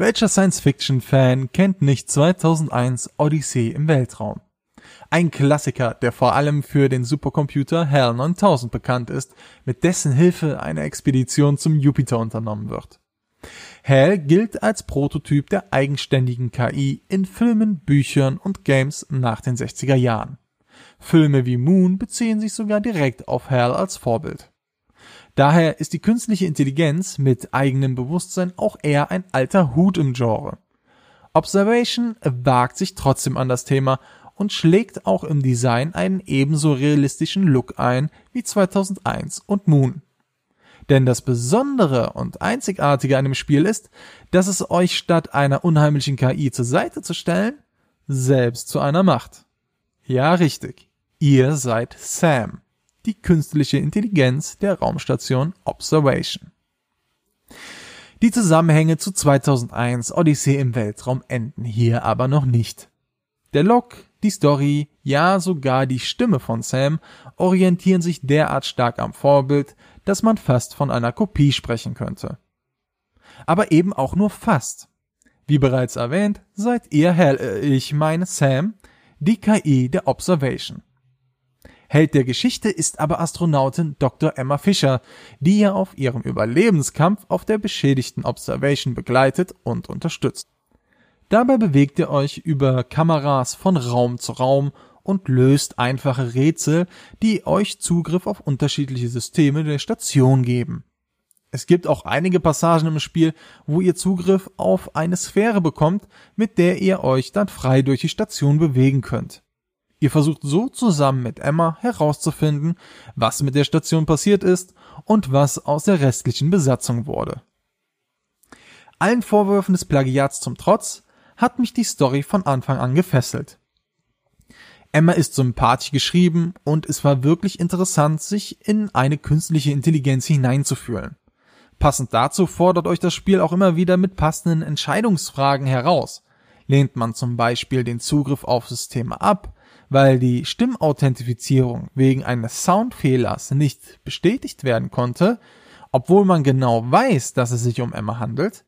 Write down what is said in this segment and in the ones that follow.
Welcher Science-Fiction-Fan kennt nicht 2001 Odyssee im Weltraum? Ein Klassiker, der vor allem für den Supercomputer HAL 9000 bekannt ist, mit dessen Hilfe eine Expedition zum Jupiter unternommen wird. HAL gilt als Prototyp der eigenständigen KI in Filmen, Büchern und Games nach den 60er Jahren. Filme wie Moon beziehen sich sogar direkt auf HAL als Vorbild. Daher ist die künstliche Intelligenz mit eigenem Bewusstsein auch eher ein alter Hut im Genre. Observation wagt sich trotzdem an das Thema und schlägt auch im Design einen ebenso realistischen Look ein wie 2001 und Moon. Denn das Besondere und Einzigartige an dem Spiel ist, dass es euch statt einer unheimlichen KI zur Seite zu stellen, selbst zu einer macht. Ja, richtig. Ihr seid Sam die künstliche Intelligenz der Raumstation Observation. Die Zusammenhänge zu 2001 Odyssee im Weltraum enden hier aber noch nicht. Der Log, die Story, ja sogar die Stimme von Sam orientieren sich derart stark am Vorbild, dass man fast von einer Kopie sprechen könnte. Aber eben auch nur fast. Wie bereits erwähnt, seid ihr Hell, äh, ich meine Sam, die KI der Observation. Held der Geschichte ist aber Astronautin Dr. Emma Fischer, die ihr auf ihrem Überlebenskampf auf der beschädigten Observation begleitet und unterstützt. Dabei bewegt ihr euch über Kameras von Raum zu Raum und löst einfache Rätsel, die euch Zugriff auf unterschiedliche Systeme der Station geben. Es gibt auch einige Passagen im Spiel, wo ihr Zugriff auf eine Sphäre bekommt, mit der ihr euch dann frei durch die Station bewegen könnt. Ihr versucht so zusammen mit Emma herauszufinden, was mit der Station passiert ist und was aus der restlichen Besatzung wurde. Allen Vorwürfen des Plagiats zum Trotz hat mich die Story von Anfang an gefesselt. Emma ist sympathisch geschrieben und es war wirklich interessant, sich in eine künstliche Intelligenz hineinzufühlen. Passend dazu fordert euch das Spiel auch immer wieder mit passenden Entscheidungsfragen heraus. Lehnt man zum Beispiel den Zugriff auf Systeme ab, weil die Stimmauthentifizierung wegen eines Soundfehlers nicht bestätigt werden konnte, obwohl man genau weiß, dass es sich um Emma handelt.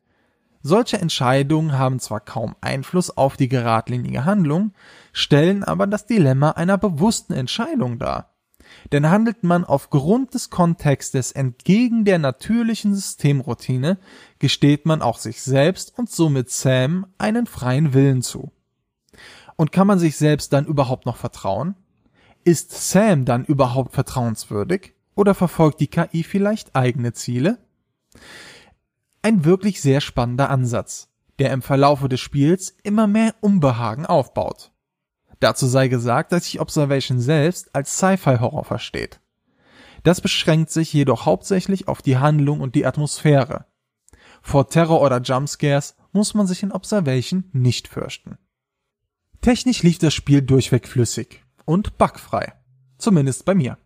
Solche Entscheidungen haben zwar kaum Einfluss auf die geradlinige Handlung, stellen aber das Dilemma einer bewussten Entscheidung dar. Denn handelt man aufgrund des Kontextes entgegen der natürlichen Systemroutine, gesteht man auch sich selbst und somit Sam einen freien Willen zu. Und kann man sich selbst dann überhaupt noch vertrauen? Ist Sam dann überhaupt vertrauenswürdig? Oder verfolgt die KI vielleicht eigene Ziele? Ein wirklich sehr spannender Ansatz, der im Verlaufe des Spiels immer mehr Unbehagen aufbaut. Dazu sei gesagt, dass sich Observation selbst als Sci-Fi-Horror versteht. Das beschränkt sich jedoch hauptsächlich auf die Handlung und die Atmosphäre. Vor Terror oder Jumpscares muss man sich in Observation nicht fürchten. Technisch lief das Spiel durchweg flüssig und bugfrei. Zumindest bei mir.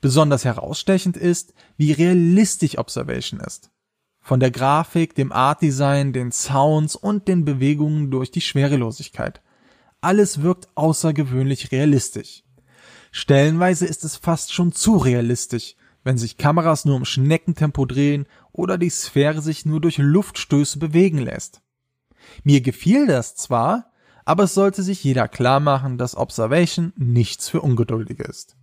Besonders herausstechend ist, wie realistisch Observation ist. Von der Grafik, dem Art Design, den Sounds und den Bewegungen durch die Schwerelosigkeit. Alles wirkt außergewöhnlich realistisch. Stellenweise ist es fast schon zu realistisch, wenn sich Kameras nur im Schneckentempo drehen oder die Sphäre sich nur durch Luftstöße bewegen lässt. Mir gefiel das zwar, aber es sollte sich jeder klar machen, dass Observation nichts für Ungeduldige ist.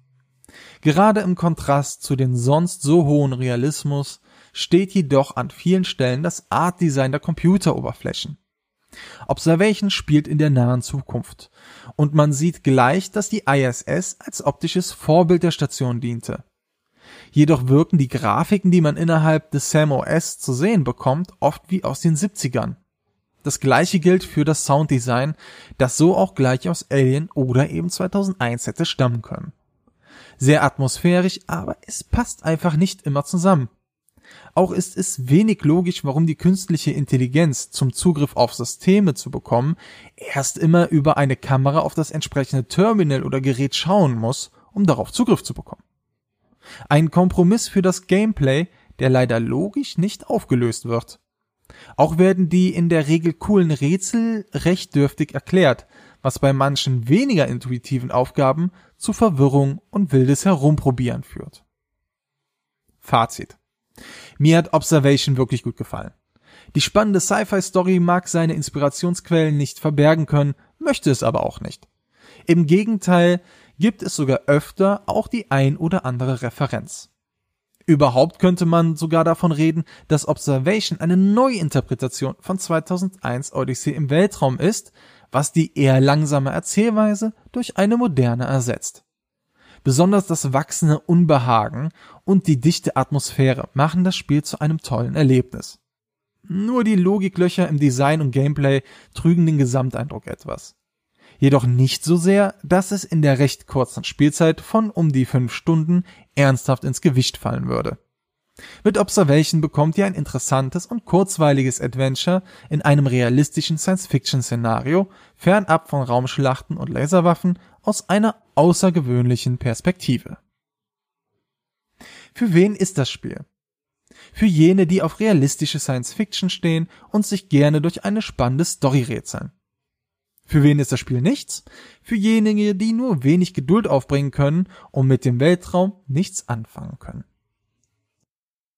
Gerade im Kontrast zu dem sonst so hohen Realismus steht jedoch an vielen Stellen das Art Design der Computeroberflächen. Observation spielt in der nahen Zukunft und man sieht gleich, dass die ISS als optisches Vorbild der Station diente. Jedoch wirken die Grafiken, die man innerhalb des SAM OS zu sehen bekommt, oft wie aus den 70ern. Das gleiche gilt für das Sounddesign, das so auch gleich aus Alien oder eben 2001 hätte stammen können. Sehr atmosphärisch, aber es passt einfach nicht immer zusammen. Auch ist es wenig logisch, warum die künstliche Intelligenz zum Zugriff auf Systeme zu bekommen, erst immer über eine Kamera auf das entsprechende Terminal oder Gerät schauen muss, um darauf Zugriff zu bekommen. Ein Kompromiss für das Gameplay, der leider logisch nicht aufgelöst wird. Auch werden die in der Regel coolen Rätsel recht dürftig erklärt, was bei manchen weniger intuitiven Aufgaben zu Verwirrung und wildes Herumprobieren führt. Fazit. Mir hat Observation wirklich gut gefallen. Die spannende Sci-Fi-Story mag seine Inspirationsquellen nicht verbergen können, möchte es aber auch nicht. Im Gegenteil gibt es sogar öfter auch die ein oder andere Referenz. Überhaupt könnte man sogar davon reden, dass Observation eine Neuinterpretation von 2001 Odyssey im Weltraum ist, was die eher langsame Erzählweise durch eine moderne ersetzt. Besonders das wachsende Unbehagen und die dichte Atmosphäre machen das Spiel zu einem tollen Erlebnis. Nur die Logiklöcher im Design und Gameplay trügen den Gesamteindruck etwas. Jedoch nicht so sehr, dass es in der recht kurzen Spielzeit von um die fünf Stunden ernsthaft ins Gewicht fallen würde. Mit Observation bekommt ihr ein interessantes und kurzweiliges Adventure in einem realistischen Science-Fiction-Szenario, fernab von Raumschlachten und Laserwaffen, aus einer außergewöhnlichen Perspektive. Für wen ist das Spiel? Für jene, die auf realistische Science-Fiction stehen und sich gerne durch eine spannende Story rätseln. Für wen ist das Spiel nichts? Für jene, die nur wenig Geduld aufbringen können und mit dem Weltraum nichts anfangen können.